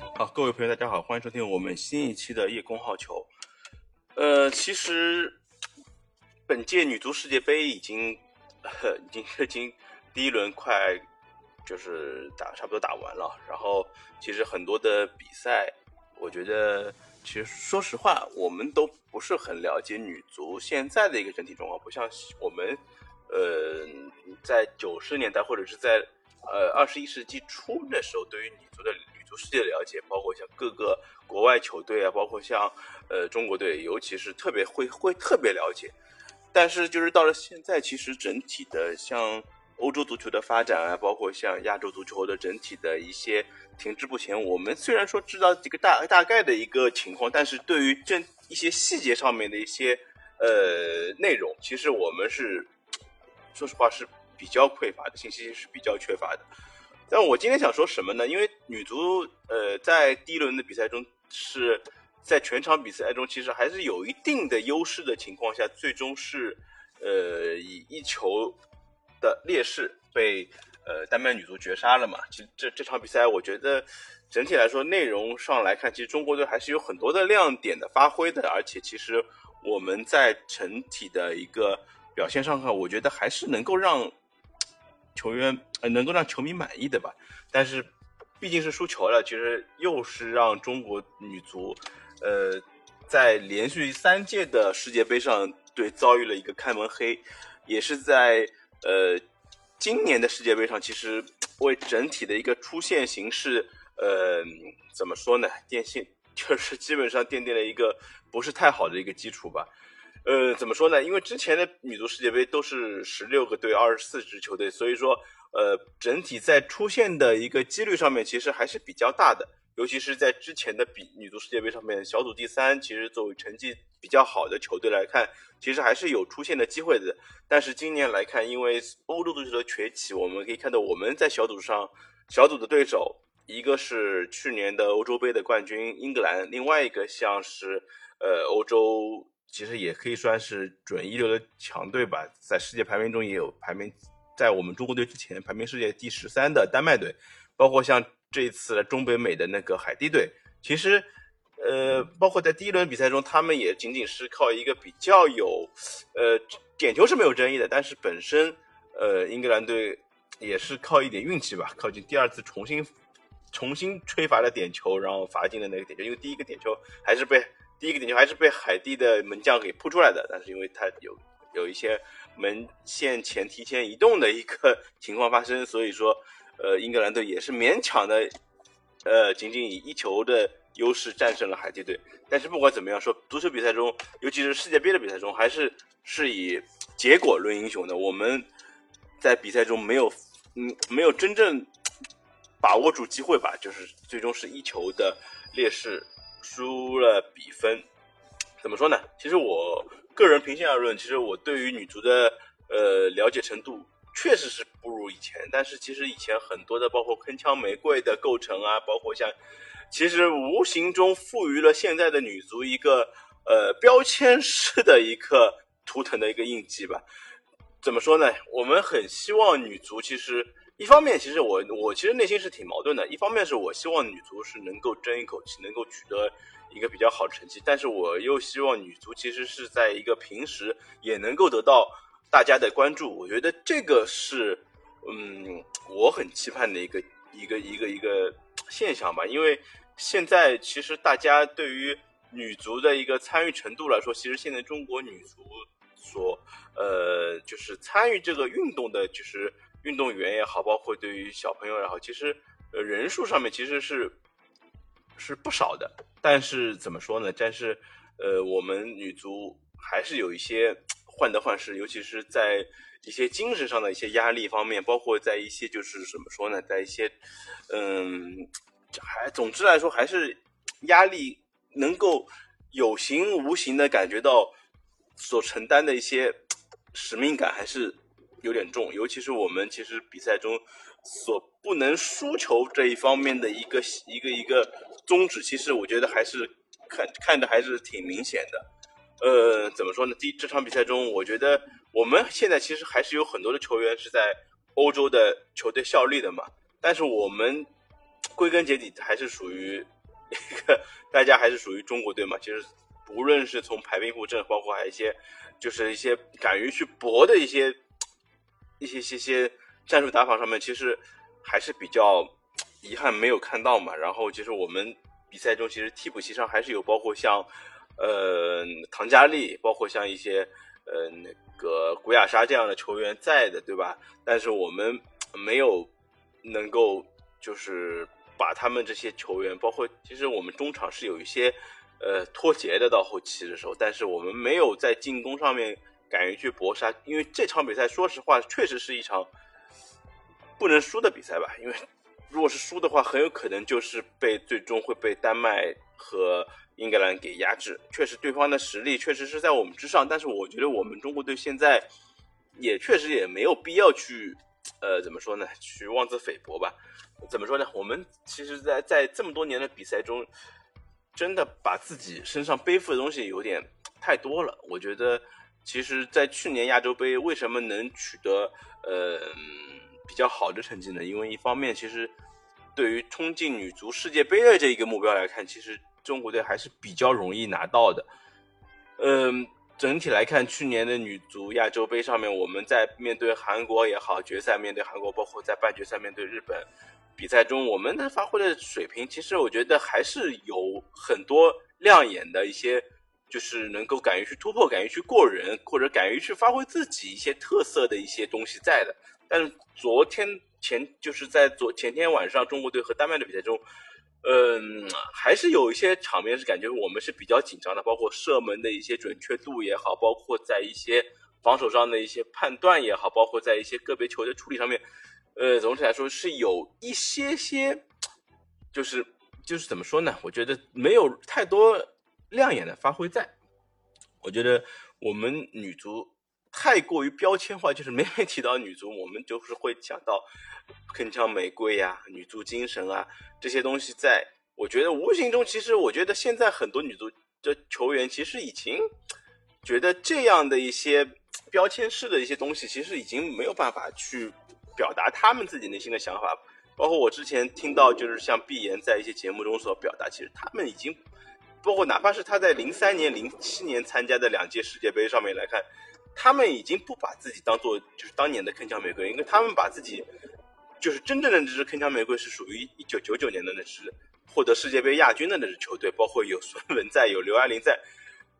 好，各位朋友，大家好，欢迎收听我们新一期的叶公好球。呃，其实本届女足世界杯已经，已经 已经第一轮快就是打差不多打完了，然后其实很多的比赛，我觉得其实说实话，我们都不是很了解女足现在的一个整体状况，不像我们呃在九十年代或者是在呃二十一世纪初的时候，对于女足的足世界的了解，包括像各个国外球队啊，包括像呃中国队，尤其是特别会会特别了解。但是就是到了现在，其实整体的像欧洲足球的发展啊，包括像亚洲足球的整体的一些停滞不前，我们虽然说知道这个大大概的一个情况，但是对于这一些细节上面的一些呃内容，其实我们是说实话是比较匮乏的，信息是比较缺乏的。但我今天想说什么呢？因为女足呃在第一轮的比赛中是在全场比赛中其实还是有一定的优势的情况下，最终是呃以一球的劣势被呃丹麦女足绝杀了嘛。其实这这场比赛我觉得整体来说内容上来看，其实中国队还是有很多的亮点的发挥的，而且其实我们在整体的一个表现上看，我觉得还是能够让。球员呃能够让球迷满意的吧，但是毕竟是输球了，其实又是让中国女足呃在连续三届的世界杯上对遭遇了一个开门黑，也是在呃今年的世界杯上，其实为整体的一个出线形势呃怎么说呢，奠定就是基本上奠定了一个不是太好的一个基础吧。呃，怎么说呢？因为之前的女足世界杯都是十六个队，二十四支球队，所以说，呃，整体在出现的一个几率上面其实还是比较大的。尤其是在之前的比女足世界杯上面，小组第三，其实作为成绩比较好的球队来看，其实还是有出现的机会的。但是今年来看，因为欧洲足球的崛起，我们可以看到我们在小组上小组的对手，一个是去年的欧洲杯的冠军英格兰，另外一个像是呃欧洲。其实也可以算是准一流的强队吧，在世界排名中也有排名，在我们中国队之前排名世界第十三的丹麦队，包括像这一次的中北美的那个海地队，其实，呃，包括在第一轮比赛中，他们也仅仅是靠一个比较有，呃，点球是没有争议的，但是本身，呃，英格兰队也是靠一点运气吧，靠近第二次重新重新吹罚了点球，然后罚进了那个点球，因为第一个点球还是被。第一个点球还是被海地的门将给扑出来的，但是因为他有有一些门线前提前移动的一个情况发生，所以说，呃，英格兰队也是勉强的，呃，仅仅以一球的优势战胜了海地队。但是不管怎么样说，足球比赛中，尤其是世界杯的比赛中，还是是以结果论英雄的。我们在比赛中没有，嗯，没有真正把握住机会吧，就是最终是一球的劣势。输了比分，怎么说呢？其实我个人平心而论，其实我对于女足的呃了解程度确实是不如以前。但是其实以前很多的，包括铿锵玫瑰的构成啊，包括像，其实无形中赋予了现在的女足一个呃标签式的一个图腾的一个印记吧。怎么说呢？我们很希望女足其实。一方面，其实我我其实内心是挺矛盾的。一方面是我希望女足是能够争一口气，能够取得一个比较好的成绩，但是我又希望女足其实是在一个平时也能够得到大家的关注。我觉得这个是，嗯，我很期盼的一个一个一个一个现象吧。因为现在其实大家对于女足的一个参与程度来说，其实现在中国女足所呃就是参与这个运动的，就是。运动员也好，包括对于小朋友也好，其实呃人数上面其实是是不少的。但是怎么说呢？但是呃我们女足还是有一些患得患失，尤其是在一些精神上的一些压力方面，包括在一些就是怎么说呢，在一些嗯还总之来说还是压力能够有形无形的感觉到所承担的一些使命感还是。有点重，尤其是我们其实比赛中所不能输球这一方面的一个一个一个宗旨，其实我觉得还是看看的还是挺明显的。呃，怎么说呢？第这场比赛中，我觉得我们现在其实还是有很多的球员是在欧洲的球队效力的嘛。但是我们归根结底还是属于一个 大家还是属于中国队嘛。其实无论是从排兵布阵，包括还有一些就是一些敢于去搏的一些一些些些战术打法上面，其实还是比较遗憾没有看到嘛。然后其实我们比赛中其实替补席上还是有包括像呃唐佳丽，包括像一些呃那个古雅莎这样的球员在的，对吧？但是我们没有。能够就是把他们这些球员，包括其实我们中场是有一些呃脱节的，到后期的时候，但是我们没有在进攻上面敢于去搏杀，因为这场比赛说实话确实是一场不能输的比赛吧，因为如果是输的话，很有可能就是被最终会被丹麦和英格兰给压制。确实对方的实力确实是在我们之上，但是我觉得我们中国队现在也确实也没有必要去。呃，怎么说呢？去妄自菲薄吧？怎么说呢？我们其实，在在这么多年的比赛中，真的把自己身上背负的东西有点太多了。我觉得，其实，在去年亚洲杯为什么能取得呃比较好的成绩呢？因为一方面，其实对于冲进女足世界杯的这一个目标来看，其实中国队还是比较容易拿到的。嗯。整体来看，去年的女足亚洲杯上面，我们在面对韩国也好，决赛面对韩国，包括在半决赛面对日本比赛中，我们的发挥的水平，其实我觉得还是有很多亮眼的一些，就是能够敢于去突破、敢于去过人，或者敢于去发挥自己一些特色的一些东西在的。但是昨天前就是在昨前天晚上中国队和丹麦的比赛中。嗯，还是有一些场面是感觉我们是比较紧张的，包括射门的一些准确度也好，包括在一些防守上的一些判断也好，包括在一些个别球的处理上面，呃，总体来说是有一些些，就是就是怎么说呢？我觉得没有太多亮眼的发挥在。我觉得我们女足太过于标签化，就是每每提到女足，我们就是会想到。铿锵玫瑰呀，女足精神啊，这些东西，在我觉得无形中，其实我觉得现在很多女足的球员，其实已经觉得这样的一些标签式的一些东西，其实已经没有办法去表达他们自己内心的想法。包括我之前听到，就是像毕妍在一些节目中所表达，其实他们已经，包括哪怕是他在零三年、零七年参加的两届世界杯上面来看，他们已经不把自己当做就是当年的铿锵玫瑰，因为他们把自己。就是真正的那支铿锵玫瑰是属于一九九九年的那支获得世界杯亚军的那支球队，包括有孙文在，有刘爱玲在。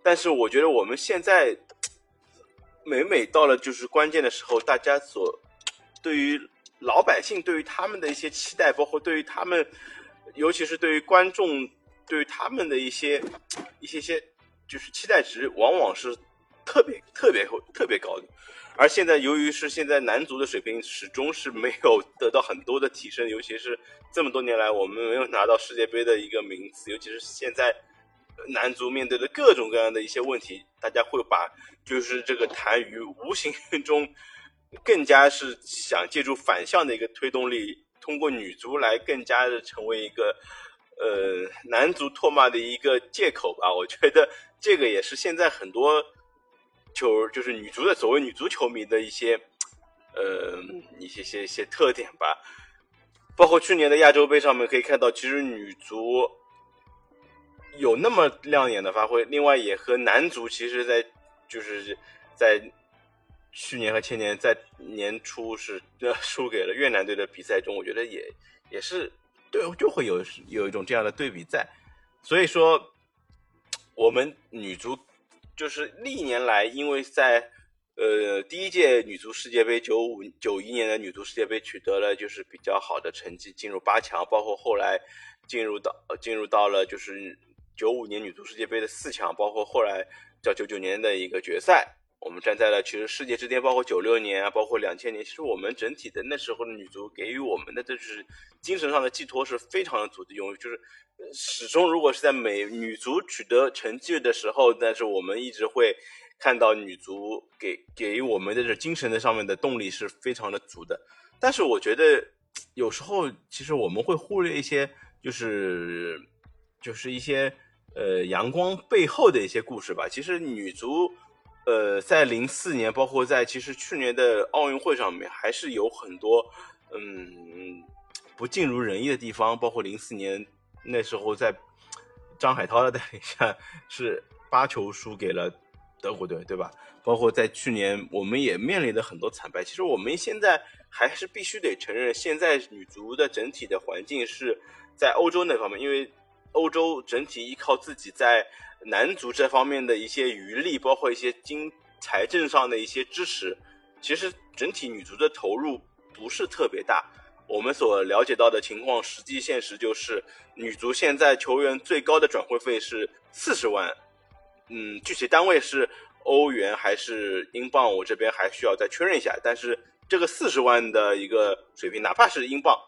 但是我觉得我们现在每每到了就是关键的时候，大家所对于老百姓对于他们的一些期待，包括对于他们，尤其是对于观众对于他们的一些一些些就是期待值，往往是特别特别特别高的。而现在，由于是现在男足的水平始终是没有得到很多的提升，尤其是这么多年来我们没有拿到世界杯的一个名次，尤其是现在男足面对的各种各样的一些问题，大家会把就是这个痰盂无形中更加是想借助反向的一个推动力，通过女足来更加的成为一个呃男足唾骂的一个借口吧。我觉得这个也是现在很多。球就是女足的所谓女足球迷的一些，呃，一些些一些特点吧。包括去年的亚洲杯上面可以看到，其实女足有那么亮眼的发挥。另外，也和男足其实，在就是在去年和前年在年初是输给了越南队的比赛中，我觉得也也是对，就会有有一种这样的对比在。所以说，我们女足。就是历年来，因为在呃第一届女足世界杯九五九一年的女足世界杯取得了就是比较好的成绩，进入八强，包括后来进入到进入到了就是九五年女足世界杯的四强，包括后来叫九九年的一个决赛。我们站在了其实世界之巅，包括九六年啊，包括两千年，其实我们整体的那时候的女足给予我们的就是精神上的寄托是非常的足的，用就是始终如果是在美女足取得成绩的时候，但是我们一直会看到女足给给予我们的这精神的上面的动力是非常的足的。但是我觉得有时候其实我们会忽略一些，就是就是一些呃阳光背后的一些故事吧。其实女足。呃，在零四年，包括在其实去年的奥运会上面，还是有很多，嗯，不尽如人意的地方，包括零四年那时候在张海涛的带领下是八球输给了德国队，对吧？包括在去年我们也面临的很多惨败。其实我们现在还是必须得承认，现在女足的整体的环境是在欧洲那方面，因为欧洲整体依靠自己在男足这方面的一些余力，包括一些经财政上的一些支持，其实整体女足的投入不是特别大。我们所了解到的情况，实际现实就是女足现在球员最高的转会费是四十万，嗯，具体单位是欧元还是英镑，我这边还需要再确认一下。但是这个四十万的一个水平，哪怕是英镑，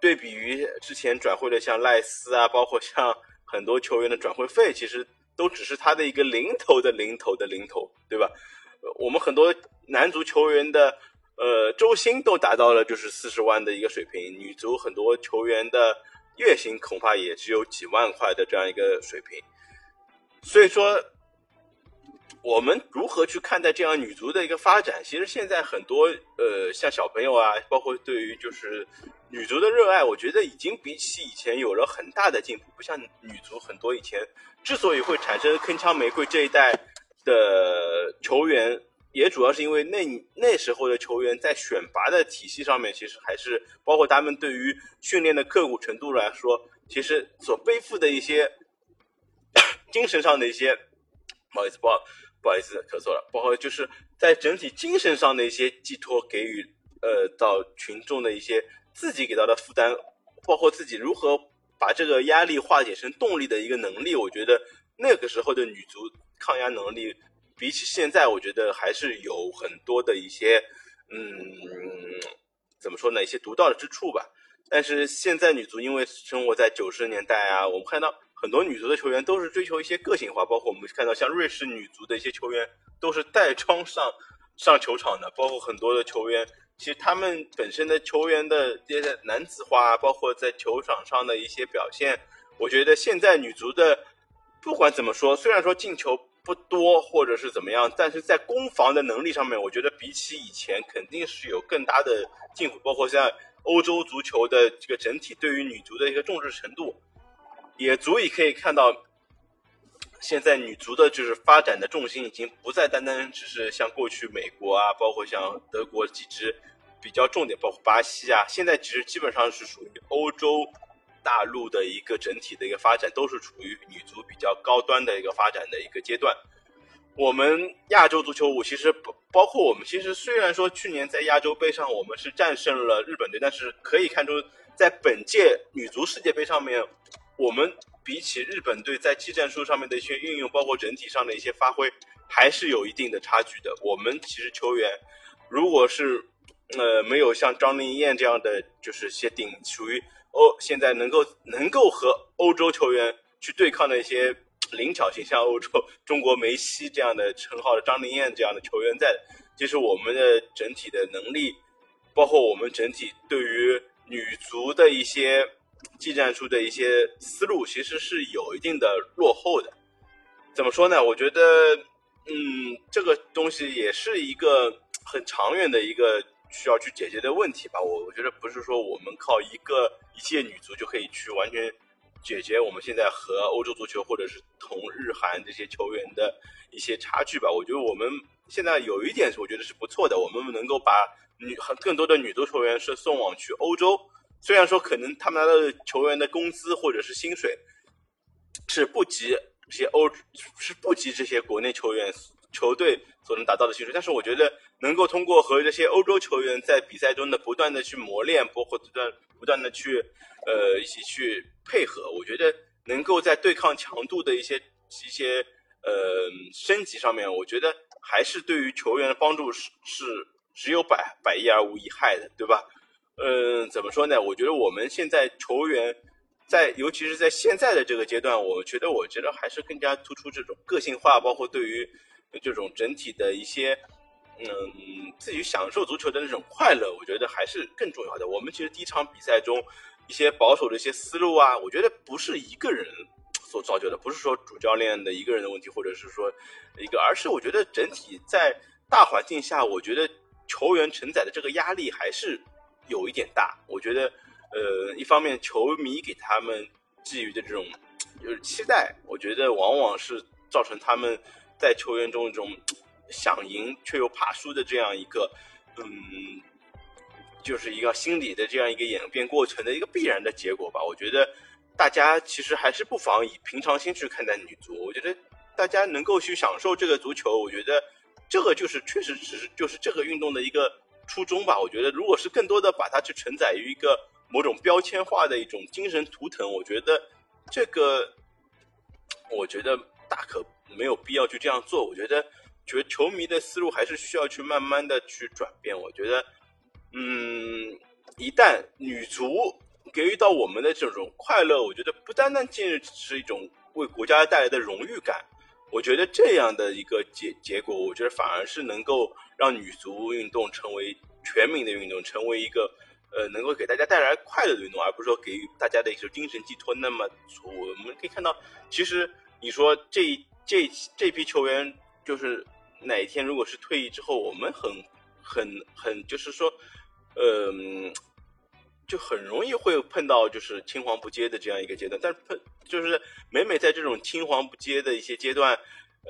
对比于之前转会的像赖斯啊，包括像很多球员的转会费，其实都只是他的一个零头的零头的零头，对吧？我们很多男足球员的。呃，周薪都达到了就是四十万的一个水平，女足很多球员的月薪恐怕也只有几万块的这样一个水平。所以说，我们如何去看待这样女足的一个发展？其实现在很多呃，像小朋友啊，包括对于就是女足的热爱，我觉得已经比起以前有了很大的进步。不像女足很多以前之所以会产生铿锵玫瑰这一代的球员。也主要是因为那那时候的球员在选拔的体系上面，其实还是包括他们对于训练的刻苦程度来说，其实所背负的一些精神上的一些，不好意思，不好不好意思，咳嗽了，包括就是在整体精神上的一些寄托，给予呃到群众的一些自己给到的负担，包括自己如何把这个压力化解成动力的一个能力，我觉得那个时候的女足抗压能力。比起现在，我觉得还是有很多的一些，嗯，怎么说呢？一些独到的之处吧。但是现在女足因为生活在九十年代啊，我们看到很多女足的球员都是追求一些个性化，包括我们看到像瑞士女足的一些球员都是带妆上上球场的，包括很多的球员，其实他们本身的球员的这些男子化，包括在球场上的一些表现，我觉得现在女足的不管怎么说，虽然说进球。不多，或者是怎么样，但是在攻防的能力上面，我觉得比起以前肯定是有更大的进步。包括像欧洲足球的这个整体对于女足的一个重视程度，也足以可以看到，现在女足的就是发展的重心已经不再单单只是像过去美国啊，包括像德国几支比较重点，包括巴西啊，现在其实基本上是属于欧洲。大陆的一个整体的一个发展都是处于女足比较高端的一个发展的一个阶段。我们亚洲足球舞其实不包括我们，其实虽然说去年在亚洲杯上我们是战胜了日本队，但是可以看出在本届女足世界杯上面，我们比起日本队在技战术上面的一些运用，包括整体上的一些发挥，还是有一定的差距的。我们其实球员如果是呃没有像张琳艳这样的，就是些顶属于。欧现在能够能够和欧洲球员去对抗的一些灵巧型，像欧洲中国梅西这样的称号的张琳艳这样的球员在，其实我们的整体的能力，包括我们整体对于女足的一些技战术的一些思路，其实是有一定的落后的。怎么说呢？我觉得，嗯，这个东西也是一个很长远的一个。需要去解决的问题吧，我我觉得不是说我们靠一个一届女足就可以去完全解决我们现在和欧洲足球或者是同日韩这些球员的一些差距吧。我觉得我们现在有一点，我觉得是不错的，我们能够把女很更多的女足球员是送往去欧洲，虽然说可能他们拿到的球员的工资或者是薪水是不及这些欧是不及这些国内球员。球队所能达到的薪水，但是我觉得能够通过和这些欧洲球员在比赛中的不断的去磨练，包括不断不断的去呃一起去配合，我觉得能够在对抗强度的一些一些呃升级上面，我觉得还是对于球员的帮助是是只有百百益而无一害的，对吧？嗯，怎么说呢？我觉得我们现在球员在尤其是在现在的这个阶段，我觉得我觉得还是更加突出这种个性化，包括对于。这种整体的一些，嗯，自己享受足球的那种快乐，我觉得还是更重要的。我们其实第一场比赛中一些保守的一些思路啊，我觉得不是一个人所造就的，不是说主教练的一个人的问题，或者是说一个，而是我觉得整体在大环境下，我觉得球员承载的这个压力还是有一点大。我觉得，呃，一方面球迷给他们寄予的这种就是期待，我觉得往往是造成他们在球员中一种想赢却又怕输的这样一个，嗯，就是一个心理的这样一个演变过程的一个必然的结果吧。我觉得大家其实还是不妨以平常心去看待女足。我觉得大家能够去享受这个足球，我觉得这个就是确实只是就是这个运动的一个初衷吧。我觉得如果是更多的把它去承载于一个。某种标签化的一种精神图腾，我觉得这个，我觉得大可没有必要去这样做。我觉得，觉球迷的思路还是需要去慢慢的去转变。我觉得，嗯，一旦女足给予到我们的这种快乐，我觉得不单单仅仅是一种为国家带来的荣誉感。我觉得这样的一个结结果，我觉得反而是能够让女足运动成为全民的运动，成为一个。呃，能够给大家带来快乐的运动，而不是说给予大家的一种精神寄托。那么，我们可以看到，其实你说这这这批球员，就是哪一天如果是退役之后，我们很很很，就是说，呃，就很容易会碰到就是青黄不接的这样一个阶段。但是碰就是每每在这种青黄不接的一些阶段，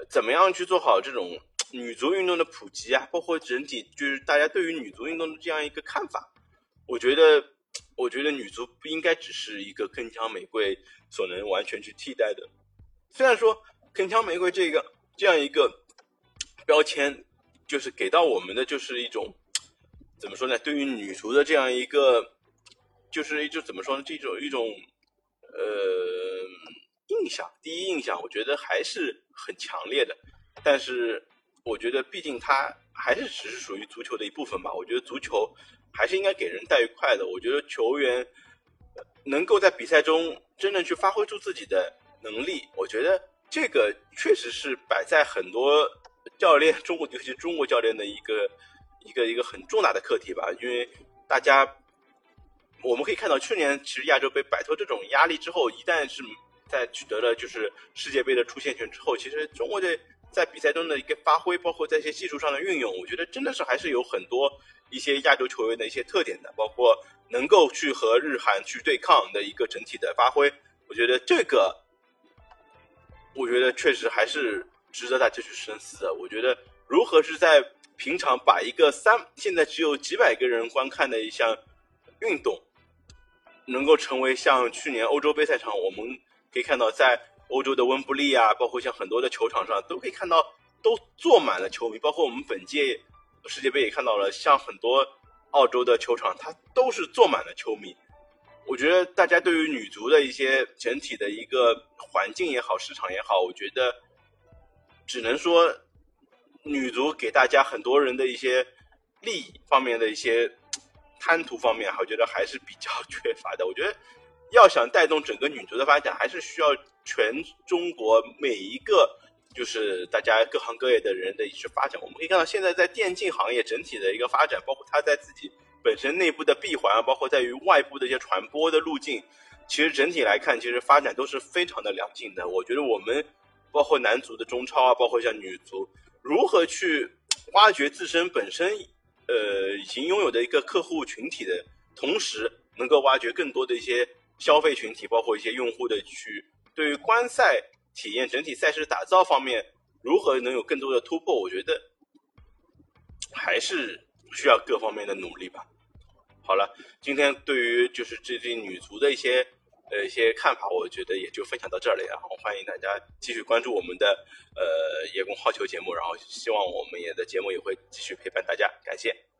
怎么样去做好这种女足运动的普及啊？包括整体就是大家对于女足运动的这样一个看法。我觉得，我觉得女足不应该只是一个铿锵玫瑰所能完全去替代的。虽然说铿锵玫瑰这个这样一个标签，就是给到我们的就是一种怎么说呢？对于女足的这样一个，就是就怎么说呢？这种一种呃印象，第一印象，我觉得还是很强烈的。但是，我觉得毕竟它还是只是属于足球的一部分吧。我觉得足球。还是应该给人带愉快的。我觉得球员能够在比赛中真正去发挥出自己的能力，我觉得这个确实是摆在很多教练，中国尤其中国教练的一个一个一个很重大的课题吧。因为大家我们可以看到，去年其实亚洲杯摆脱这种压力之后，一旦是在取得了就是世界杯的出线权之后，其实中国队在比赛中的一个发挥，包括在一些技术上的运用，我觉得真的是还是有很多。一些亚洲球员的一些特点的，包括能够去和日韩去对抗的一个整体的发挥，我觉得这个，我觉得确实还是值得大家去深思的。我觉得如何是在平常把一个三现在只有几百个人观看的一项运动，能够成为像去年欧洲杯赛场，我们可以看到在欧洲的温布利啊，包括像很多的球场上都可以看到都坐满了球迷，包括我们本届。世界杯也看到了，像很多澳洲的球场，它都是坐满了球迷。我觉得大家对于女足的一些整体的一个环境也好，市场也好，我觉得只能说女足给大家很多人的一些利益方面的一些贪图方面，我觉得还是比较缺乏的。我觉得要想带动整个女足的发展，还是需要全中国每一个。就是大家各行各业的人的一些发展，我们可以看到现在在电竞行业整体的一个发展，包括它在自己本身内部的闭环，包括在于外部的一些传播的路径，其实整体来看，其实发展都是非常的良性的。我觉得我们包括男足的中超啊，包括像女足，如何去挖掘自身本身呃已经拥有的一个客户群体的同时，能够挖掘更多的一些消费群体，包括一些用户的去对于观赛。体验整体赛事打造方面，如何能有更多的突破？我觉得还是需要各方面的努力吧。好了，今天对于就是最近女足的一些呃一些看法，我觉得也就分享到这里。然后欢迎大家继续关注我们的呃叶公好球节目，然后希望我们也的节目也会继续陪伴大家，感谢。